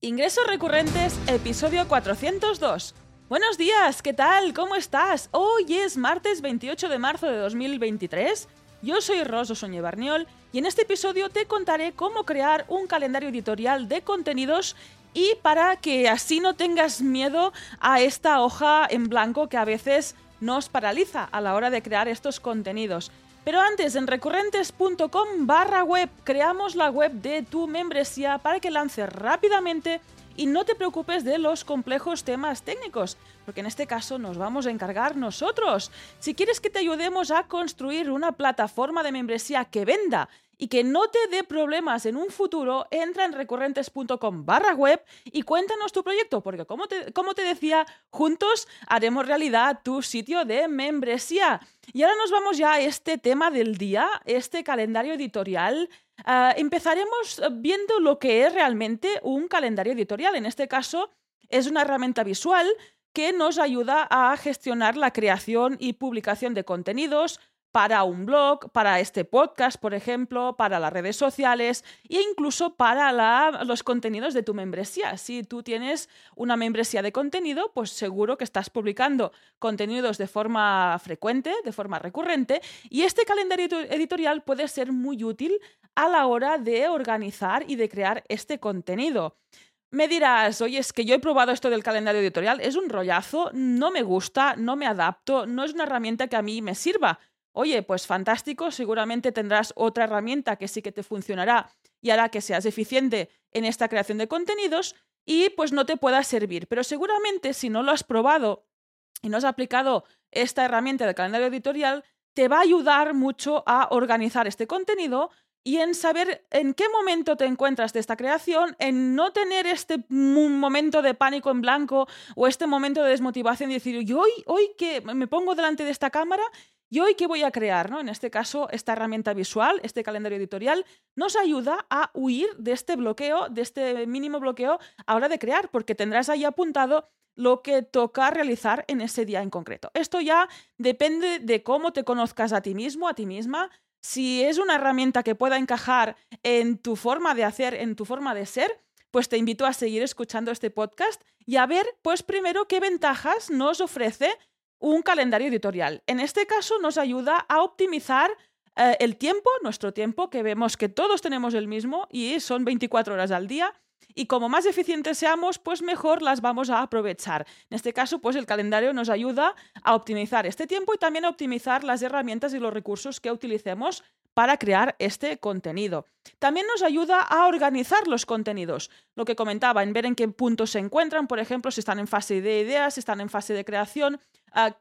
Ingresos recurrentes, episodio 402. Buenos días, ¿qué tal? ¿Cómo estás? Hoy es martes 28 de marzo de 2023. Yo soy Rosa Soñé Barniol y en este episodio te contaré cómo crear un calendario editorial de contenidos y para que así no tengas miedo a esta hoja en blanco que a veces nos paraliza a la hora de crear estos contenidos. Pero antes, en recurrentes.com barra web, creamos la web de tu membresía para que lances rápidamente y no te preocupes de los complejos temas técnicos, porque en este caso nos vamos a encargar nosotros. Si quieres que te ayudemos a construir una plataforma de membresía que venda y que no te dé problemas en un futuro, entra en recurrentes.com barra web y cuéntanos tu proyecto, porque como te, como te decía, juntos haremos realidad tu sitio de membresía. Y ahora nos vamos ya a este tema del día, este calendario editorial. Ah, empezaremos viendo lo que es realmente un calendario editorial. En este caso, es una herramienta visual que nos ayuda a gestionar la creación y publicación de contenidos, para un blog, para este podcast, por ejemplo, para las redes sociales e incluso para los contenidos de tu membresía. Si tú tienes una membresía de contenido, pues seguro que estás publicando contenidos de forma frecuente, de forma recurrente, y este calendario editorial puede ser muy útil a la hora de organizar y de crear este contenido. Me dirás, oye, es que yo he probado esto del calendario editorial, es un rollazo, no me gusta, no me adapto, no es una herramienta que a mí me sirva. Oye, pues fantástico, seguramente tendrás otra herramienta que sí que te funcionará y hará que seas eficiente en esta creación de contenidos y pues no te pueda servir. Pero seguramente si no lo has probado y no has aplicado esta herramienta de calendario editorial, te va a ayudar mucho a organizar este contenido y en saber en qué momento te encuentras de esta creación, en no tener este momento de pánico en blanco o este momento de desmotivación y decir, yo hoy, hoy que me pongo delante de esta cámara ¿Y hoy qué voy a crear? ¿no? En este caso, esta herramienta visual, este calendario editorial, nos ayuda a huir de este bloqueo, de este mínimo bloqueo a hora de crear, porque tendrás ahí apuntado lo que toca realizar en ese día en concreto. Esto ya depende de cómo te conozcas a ti mismo, a ti misma. Si es una herramienta que pueda encajar en tu forma de hacer, en tu forma de ser, pues te invito a seguir escuchando este podcast y a ver, pues primero, qué ventajas nos ofrece un calendario editorial. En este caso nos ayuda a optimizar eh, el tiempo, nuestro tiempo, que vemos que todos tenemos el mismo y son 24 horas al día. Y como más eficientes seamos, pues mejor las vamos a aprovechar. En este caso, pues el calendario nos ayuda a optimizar este tiempo y también a optimizar las herramientas y los recursos que utilicemos para crear este contenido. También nos ayuda a organizar los contenidos, lo que comentaba, en ver en qué puntos se encuentran, por ejemplo, si están en fase de ideas, si están en fase de creación,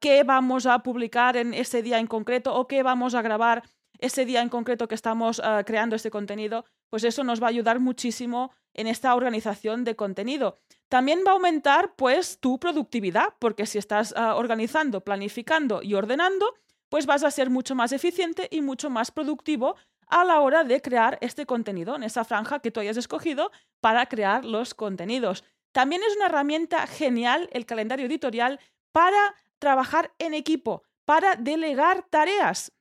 qué vamos a publicar en ese día en concreto o qué vamos a grabar ese día en concreto que estamos ah, creando este contenido, pues eso nos va a ayudar muchísimo en esta organización de contenido. También va a aumentar pues tu productividad, porque si estás ah, organizando, planificando y ordenando, pues vas a ser mucho más eficiente y mucho más productivo a la hora de crear este contenido en esa franja que tú hayas escogido para crear los contenidos. También es una herramienta genial el calendario editorial para trabajar en equipo, para delegar tareas.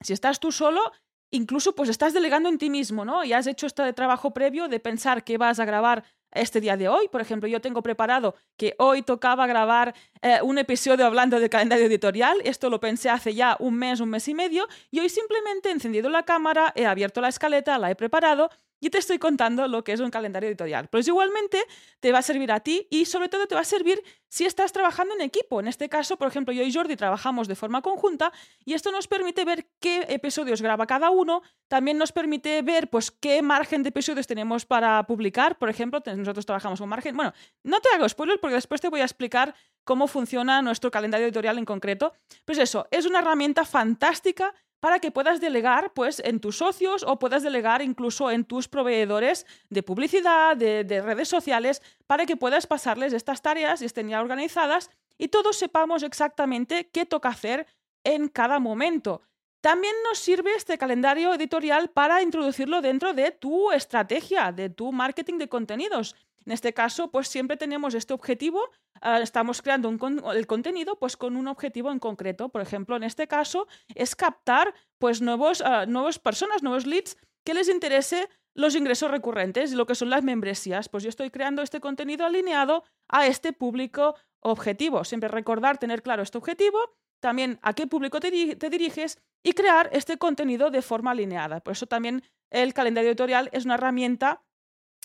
Si estás tú solo, incluso pues estás delegando en ti mismo, ¿no? Y has hecho este trabajo previo de pensar qué vas a grabar este día de hoy. Por ejemplo, yo tengo preparado que hoy tocaba grabar eh, un episodio hablando de calendario editorial. Esto lo pensé hace ya un mes, un mes y medio. Y hoy simplemente he encendido la cámara, he abierto la escaleta, la he preparado y te estoy contando lo que es un calendario editorial. Pues igualmente te va a servir a ti y sobre todo te va a servir si estás trabajando en equipo. En este caso, por ejemplo, yo y Jordi trabajamos de forma conjunta y esto nos permite ver qué episodios graba cada uno. También nos permite ver pues qué margen de episodios tenemos para publicar. Por ejemplo, nosotros trabajamos con margen. Bueno, no te hago spoiler porque después te voy a explicar cómo funciona nuestro calendario editorial en concreto. Pues eso, es una herramienta fantástica para que puedas delegar pues, en tus socios o puedas delegar incluso en tus proveedores de publicidad, de, redes sociales, para que puedas pasarles estas tareas y estén ya organizadas y todos sepamos exactamente qué toca hacer en cada momento. También nos sirve este calendario editorial para introducirlo dentro de tu estrategia, de tu marketing de contenidos. En este caso, pues siempre tenemos este objetivo, ah, estamos creando el contenido pues con un objetivo en concreto. Por ejemplo, en este caso es captar pues nuevos, uh, nuevas personas, nuevos leads que les interese los ingresos recurrentes, lo que son las membresías. Pues yo estoy creando este contenido alineado a este público objetivo. Siempre recordar, tener claro este objetivo, también a qué público te, diriges y crear este contenido de forma alineada. Por eso también el calendario editorial es una herramienta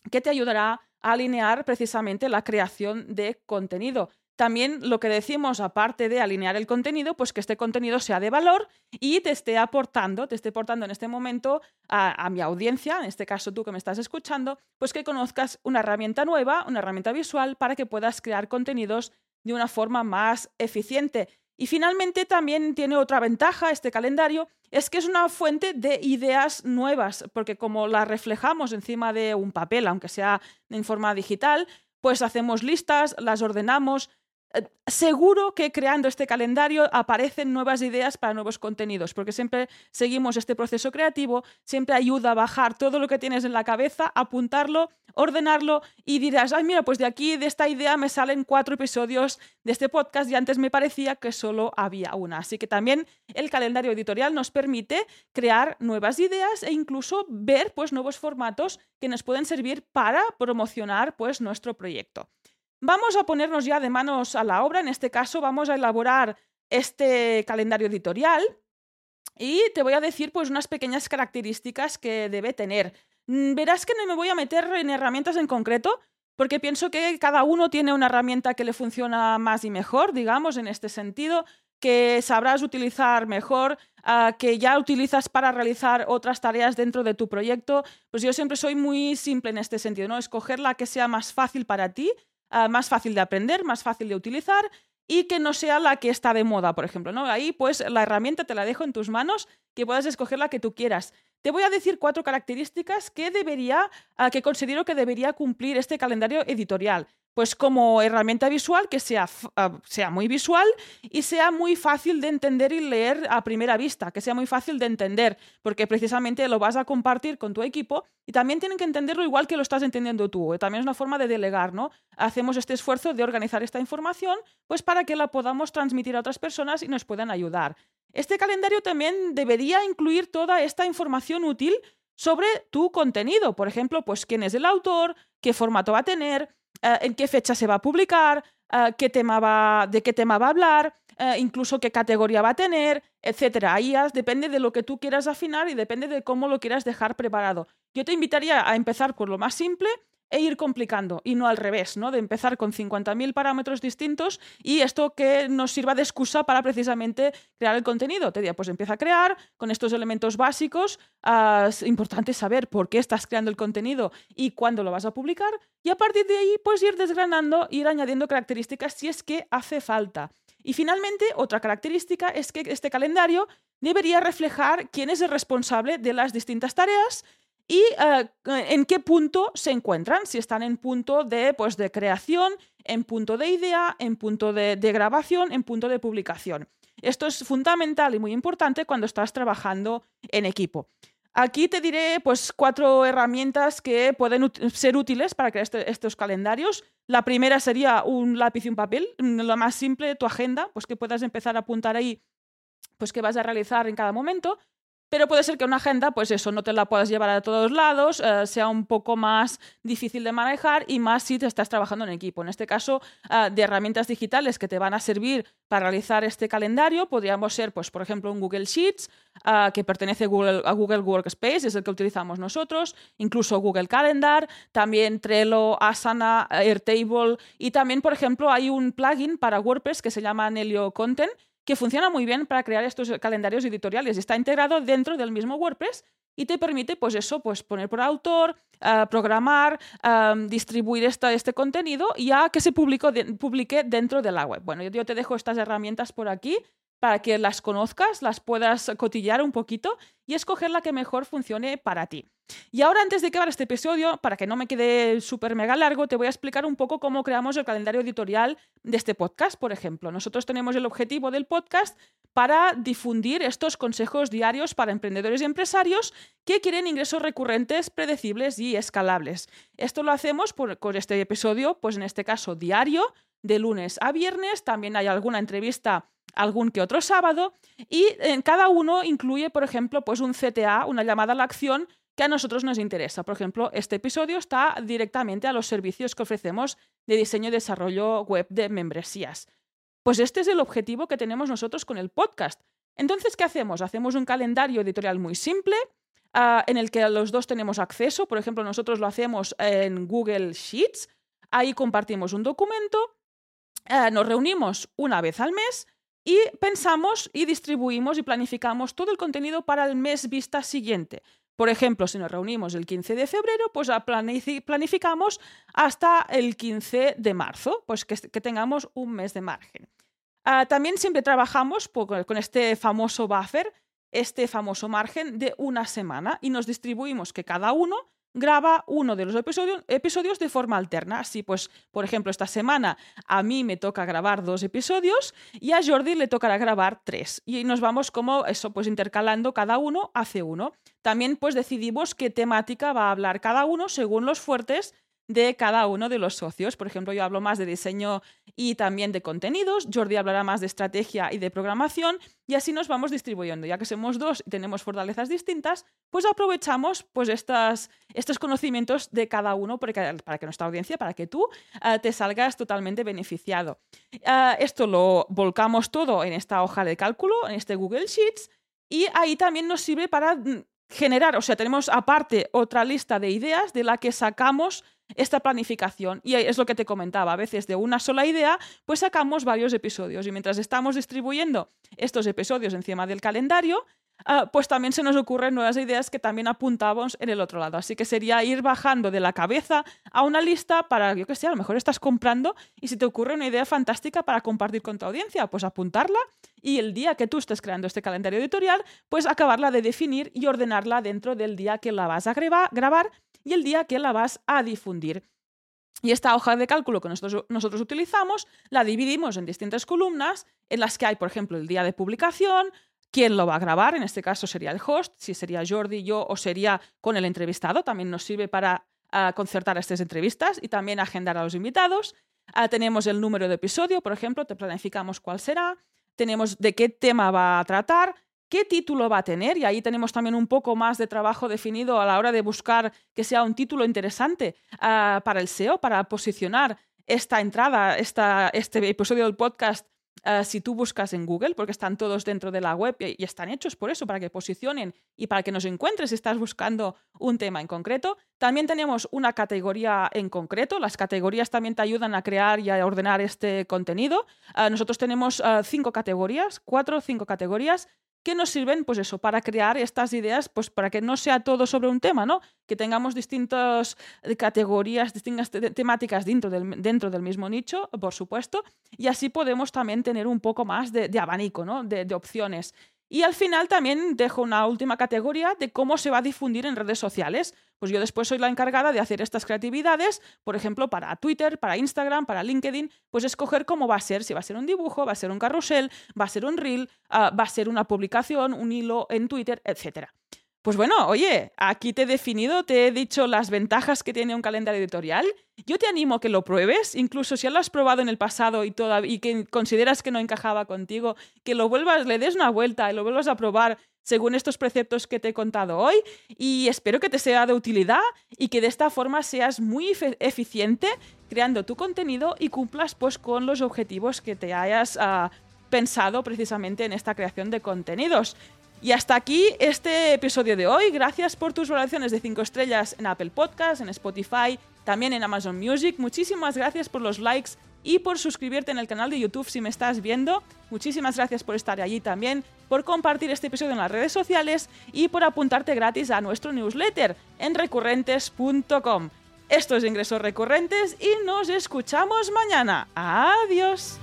que te ayudará alinear precisamente la creación de contenido. También lo que decimos, aparte de alinear el contenido, pues que este contenido sea de valor y te esté aportando, te esté aportando en este momento a, mi audiencia, en este caso tú que me estás escuchando, pues que conozcas una herramienta nueva, una herramienta visual para que puedas crear contenidos de una forma más eficiente. Y finalmente también tiene otra ventaja este calendario, es que es una fuente de ideas nuevas, porque como la reflejamos encima de un papel, aunque sea en forma digital, pues hacemos listas, las ordenamos, seguro que creando este calendario aparecen nuevas ideas para nuevos contenidos, porque siempre seguimos este proceso creativo, siempre ayuda a bajar todo lo que tienes en la cabeza, apuntarlo, ordenarlo y dirás, ay, mira, pues de aquí, de esta idea me salen cuatro episodios de este podcast y antes me parecía que solo había una. Así que también el calendario editorial nos permite crear nuevas ideas e incluso ver pues nuevos formatos que nos pueden servir para promocionar pues nuestro proyecto. Vamos a ponernos ya de manos a la obra, en este caso vamos a elaborar este calendario editorial y te voy a decir pues unas pequeñas características que debe tener. Mm, verás que no me voy a meter en herramientas en concreto, porque pienso que cada uno tiene una herramienta que le funciona más y mejor, digamos, en este sentido, que sabrás utilizar mejor, ah, que ya utilizas para realizar otras tareas dentro de tu proyecto. Pues yo siempre soy muy simple en este sentido, ¿no? Escoger la que sea más fácil para ti Ah, más fácil de aprender, más fácil de utilizar y que no sea la que está de moda, por ejemplo. ¿no? Ahí, pues, la herramienta te la dejo en tus manos, que puedas escoger la que tú quieras. Te voy a decir cuatro características que debería, que considero que debería cumplir este calendario editorial pues como herramienta visual que sea, ah, sea, muy visual y sea muy fácil de entender y leer a primera vista, que sea muy fácil de entender, porque precisamente lo vas a compartir con tu equipo y también tienen que entenderlo igual que lo estás entendiendo tú. También es una forma de delegar, ¿no? Hacemos este esfuerzo de organizar esta información, pues para que la podamos transmitir a otras personas y nos puedan ayudar. Este calendario también debería incluir toda esta información útil sobre tu contenido, por ejemplo, pues quién es el autor, qué formato va a tener, eh, en qué fecha se va a publicar, eh, qué tema va, de qué tema va a hablar, eh, incluso qué categoría va a tener, etc. Ahí depende de lo que tú quieras afinar y depende de cómo lo quieras dejar preparado. Yo te invitaría a empezar por lo más simple e ir complicando y no al revés, ¿no? De empezar con 50.000 parámetros distintos y esto que nos sirva de excusa para precisamente crear el contenido. Te diría, pues empieza a crear con estos elementos básicos. Ah, es importante saber por qué estás creando el contenido y cuándo lo vas a publicar y a partir de ahí pues ir desgranando, ir añadiendo características si es que hace falta. Y finalmente, otra característica es que este calendario debería reflejar quién es el responsable de las distintas tareas y eh, en qué punto se encuentran, si están en punto de, pues, de creación, en punto de idea, en punto de, grabación, en punto de publicación. Esto es fundamental y muy importante cuando estás trabajando en equipo. Aquí te diré pues, cuatro herramientas que pueden ser útiles para crear este, estos calendarios. La primera sería un lápiz y un papel, lo más simple, tu agenda, pues que puedas empezar a apuntar ahí pues qué vas a realizar en cada momento pero puede ser que una agenda, pues eso, no te la puedas llevar a todos lados, eh, sea un poco más difícil de manejar y más si te estás trabajando en equipo. En este caso, eh, de herramientas digitales que te van a servir para realizar este calendario, podríamos ser, pues, por ejemplo, un Google Sheets, eh, que pertenece a Google Workspace, es el que utilizamos nosotros, incluso Google Calendar, también Trello, Asana, Airtable y también, por ejemplo, hay un plugin para WordPress que se llama Nelio Content, que funciona muy bien para crear estos calendarios editoriales. Está integrado dentro del mismo WordPress y te permite, pues eso, pues poner por autor, ah, programar, distribuir este contenido ya que se publique dentro de la web. Bueno, yo te dejo estas herramientas por aquí para que las conozcas, las puedas cotillar un poquito y escoger la que mejor funcione para ti. Y ahora, antes de acabar este episodio, para que no me quede súper mega largo, te voy a explicar un poco cómo creamos el calendario editorial de este podcast, por ejemplo. Nosotros tenemos el objetivo del podcast para difundir estos consejos diarios para emprendedores y empresarios que quieren ingresos recurrentes, predecibles y escalables. Esto lo hacemos por, con este episodio, pues en este caso diario, de lunes a viernes. También hay alguna entrevista algún que otro sábado y en cada uno incluye, por ejemplo, pues un CTA, una llamada a la acción que a nosotros nos interesa. Por ejemplo, este episodio está directamente a los servicios que ofrecemos de diseño y desarrollo web de membresías. Pues este es el objetivo que tenemos nosotros con el podcast. Entonces, ¿qué hacemos? Hacemos un calendario editorial muy simple ah, en el que los dos tenemos acceso. Por ejemplo, nosotros lo hacemos en Google Sheets. Ahí compartimos un documento, ah, nos reunimos una vez al mes y pensamos y distribuimos y planificamos todo el contenido para el mes vista siguiente. Por ejemplo, si nos reunimos el 15 de febrero, pues planificamos hasta el 15 de marzo, pues que, tengamos un mes de margen. Ah, también siempre trabajamos con este famoso buffer, este famoso margen de una semana y nos distribuimos que cada uno graba uno de los episodios, de forma alterna. Así pues, por ejemplo, esta semana a mí me toca grabar dos episodios y a Jordi le tocará grabar tres. Y nos vamos como eso, pues intercalando cada uno hace uno. También pues decidimos qué temática va a hablar cada uno según los fuertes de cada uno de los socios. Por ejemplo, yo hablo más de diseño y también de contenidos, Jordi hablará más de estrategia y de programación y así nos vamos distribuyendo. Ya que somos dos y tenemos fortalezas distintas, pues aprovechamos pues estas, estos conocimientos de cada uno para que, nuestra audiencia, para que tú eh, te salgas totalmente beneficiado. Eh, esto lo volcamos todo en esta hoja de cálculo, en este Google Sheets y ahí también nos sirve para mm, generar, o sea, tenemos aparte otra lista de ideas de la que sacamos esta planificación. Y es lo que te comentaba, a veces de una sola idea, pues sacamos varios episodios. Y mientras estamos distribuyendo estos episodios encima del calendario, Ah, pues también se nos ocurren nuevas ideas que también apuntamos en el otro lado. Así que sería ir bajando de la cabeza a una lista para, yo que sé, a lo mejor estás comprando y si te ocurre una idea fantástica para compartir con tu audiencia, pues apuntarla y el día que tú estés creando este calendario editorial, pues acabarla de definir y ordenarla dentro del día que la vas a grabar y el día que la vas a difundir. Y esta hoja de cálculo que nosotros, nosotros, utilizamos la dividimos en distintas columnas en las que hay, por ejemplo, el día de publicación, quién lo va a grabar, en este caso sería el host, si sería Jordi, yo o sería con el entrevistado, también nos sirve para ah, concertar estas entrevistas y también agendar a los invitados. Ah, tenemos el número de episodio, por ejemplo, te planificamos cuál será, tenemos de qué tema va a tratar, qué título va a tener y ahí tenemos también un poco más de trabajo definido a la hora de buscar que sea un título interesante ah, para el SEO, para posicionar esta entrada, esta, este episodio del podcast Ah, si tú buscas en Google, porque están todos dentro de la web y, están hechos por eso, para que posicionen y para que nos encuentres si estás buscando un tema en concreto. También tenemos una categoría en concreto. Las categorías también te ayudan a crear y a ordenar este contenido. Ah, nosotros tenemos cinco categorías, cuatro o cinco categorías que nos sirven, pues eso, para crear estas ideas, pues para que no sea todo sobre un tema, ¿no? Que tengamos distintas eh, categorías, distintas temáticas dentro del, dentro del mismo nicho, por supuesto, y así podemos también tener un poco más de, abanico, ¿no? de opciones. Y al final también dejo una última categoría de cómo se va a difundir en redes sociales. Pues yo después soy la encargada de hacer estas creatividades, por ejemplo, para Twitter, para Instagram, para LinkedIn, pues escoger cómo va a ser, si va a ser un dibujo, va a ser un carrusel, va a ser un reel, ah, va a ser una publicación, un hilo en Twitter, etcétera. Pues bueno, oye, aquí te he definido, te he dicho las ventajas que tiene un calendario editorial. Yo te animo a que lo pruebes, incluso si ya lo has probado en el pasado y, y que consideras que no encajaba contigo, que lo vuelvas, le des una vuelta y lo vuelvas a probar según estos preceptos que te he contado hoy y espero que te sea de utilidad y que de esta forma seas muy eficiente creando tu contenido y cumplas pues con los objetivos que te hayas ah, pensado precisamente en esta creación de contenidos. Y hasta aquí este episodio de hoy. Gracias por tus valoraciones de 5 estrellas en Apple Podcasts, en Spotify, también en Amazon Music. Muchísimas gracias por los likes y por suscribirte en el canal de YouTube si me estás viendo. Muchísimas gracias por estar allí también, por compartir este episodio en las redes sociales y por apuntarte gratis a nuestro newsletter en recurrentes.com. Esto es Ingresos Recurrentes y nos escuchamos mañana. Adiós.